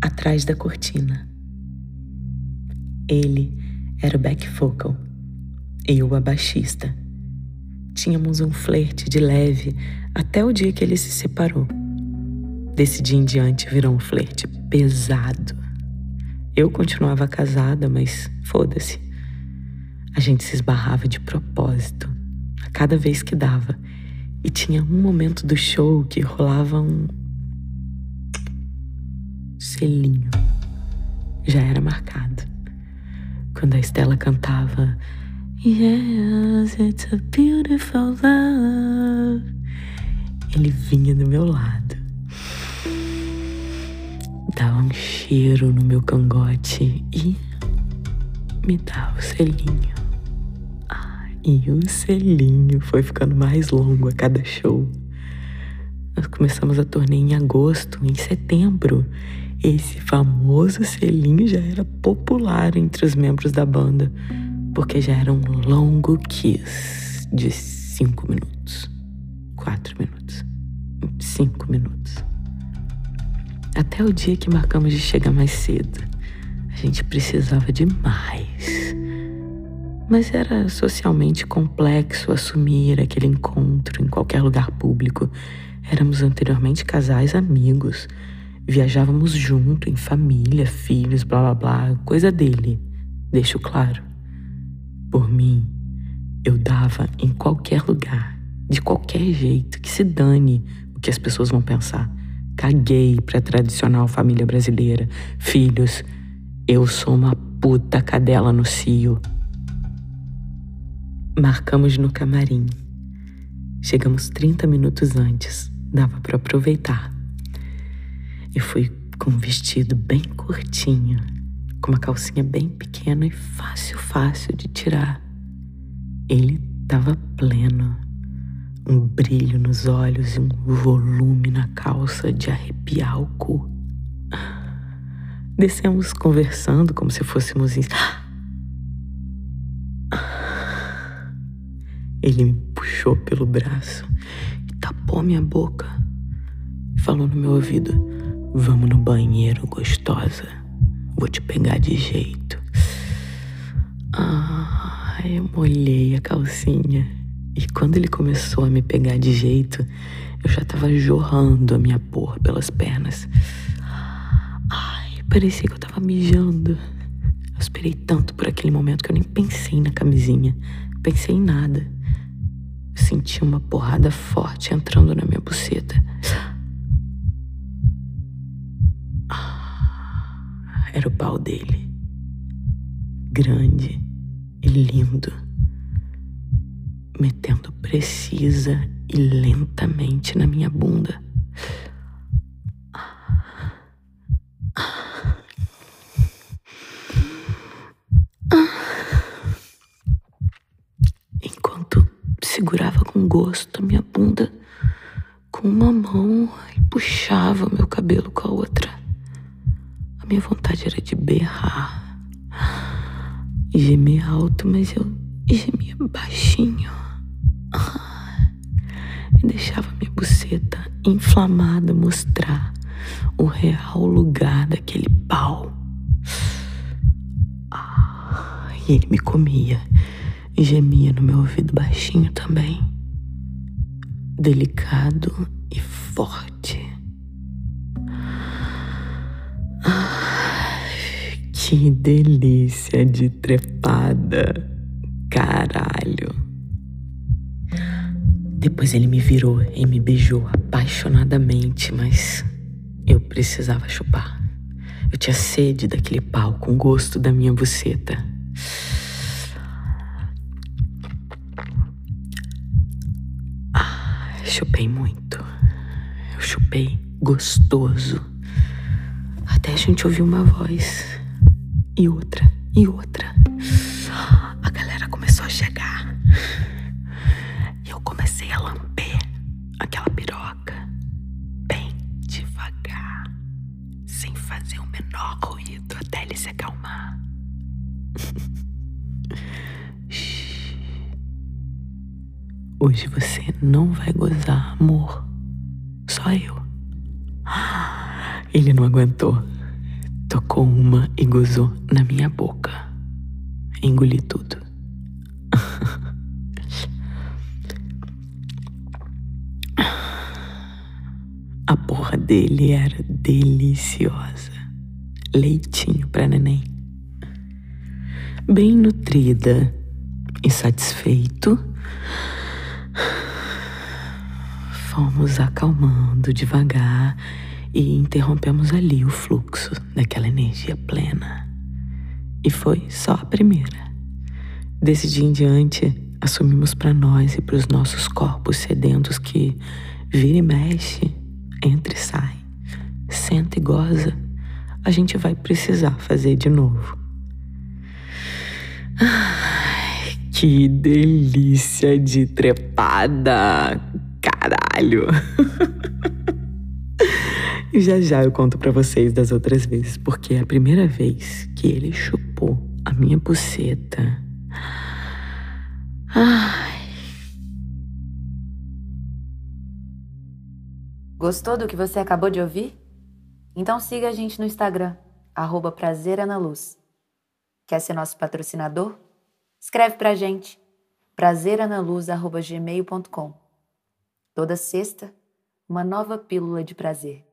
atrás da cortina. Ele era o back vocal eu a baixista. Tínhamos um flerte de leve até o dia que ele se separou. Desse dia em diante virou um flerte pesado. Eu continuava casada, mas foda-se. A gente se esbarrava de propósito, a cada vez que dava. E tinha um momento do show que rolava um selinho. Já era marcado. Quando a Estela cantava Yes, it's a beautiful love. Ele vinha do meu lado. Dava um cheiro no meu cangote e me dava o selinho. Ah, e o selinho foi ficando mais longo a cada show. Nós começamos a turnê em agosto, em setembro. Esse famoso selinho já era popular entre os membros da banda porque já era um longo kiss de cinco minutos, quatro minutos, cinco minutos. Até o dia que marcamos de chegar mais cedo. A gente precisava de mais. Mas era socialmente complexo assumir aquele encontro em qualquer lugar público. Éramos anteriormente casais amigos. Viajávamos junto, em família, filhos, blá blá blá, coisa dele. Deixo claro. Por mim, eu dava em qualquer lugar, de qualquer jeito, que se dane o que as pessoas vão pensar. Caguei pra tradicional família brasileira. Filhos, eu sou uma puta cadela no cio. Marcamos no camarim. Chegamos 30 minutos antes, dava para aproveitar. Eu fui com um vestido bem curtinho, com uma calcinha bem pequena e fácil, fácil de tirar. Ele estava pleno, um brilho nos olhos e um volume na calça de arrepiar o cu. Descemos conversando como se fôssemos em... Ele me puxou pelo braço e tapou minha boca. Falou no meu ouvido: Vamos no banheiro, gostosa. Vou te pegar de jeito. Ah, eu molhei a calcinha. E quando ele começou a me pegar de jeito, eu já tava jorrando a minha porra pelas pernas. Ai, parecia que eu tava mijando. Eu esperei tanto por aquele momento que eu nem pensei na camisinha. Pensei em nada. Senti uma porrada forte entrando na minha buceta. Era o pau dele. Grande e lindo, metendo precisa e lentamente na minha bunda. Enquanto segurava com gosto a minha bunda com uma mão e puxava meu cabelo com a outra. Minha vontade era de berrar gemer alto, mas eu gemia baixinho. E deixava minha buceta inflamada mostrar o real lugar daquele pau. E ele me comia e gemia no meu ouvido baixinho também. Delicado e forte. Que delícia de trepada. Caralho. Depois ele me virou e me beijou apaixonadamente, mas eu precisava chupar. Eu tinha sede daquele pau com gosto da minha buceta. Ah, chupei muito. Eu chupei gostoso. Até a gente ouviu uma voz e outra, e outra. A galera começou a chegar. E eu comecei a lamber aquela piroca bem devagar, sem fazer o menor ruído até ele se acalmar. Hoje você não vai gozar, amor. Só eu. Ele não aguentou. Tocou uma e gozou na minha boca. Engoli tudo. A porra dele era deliciosa. Leitinho para neném. Bem nutrida e satisfeito, fomos acalmando devagar e interrompemos ali o fluxo daquela energia plena. E foi só a primeira. Desse dia em diante, assumimos para nós e para os nossos corpos sedentos que vira e mexe entra e sai, senta e goza, a gente vai precisar fazer de novo. Que delícia de trepada! Caralho! E já já eu conto para vocês das outras vezes, porque é a primeira vez que ele chupou a minha buceta. Ai. Gostou do que você acabou de ouvir? Então siga a gente no Instagram, prazeranaluz. Quer ser nosso patrocinador? Escreve pra gente, prazeranaluz.gmail.com. Toda sexta, uma nova pílula de prazer.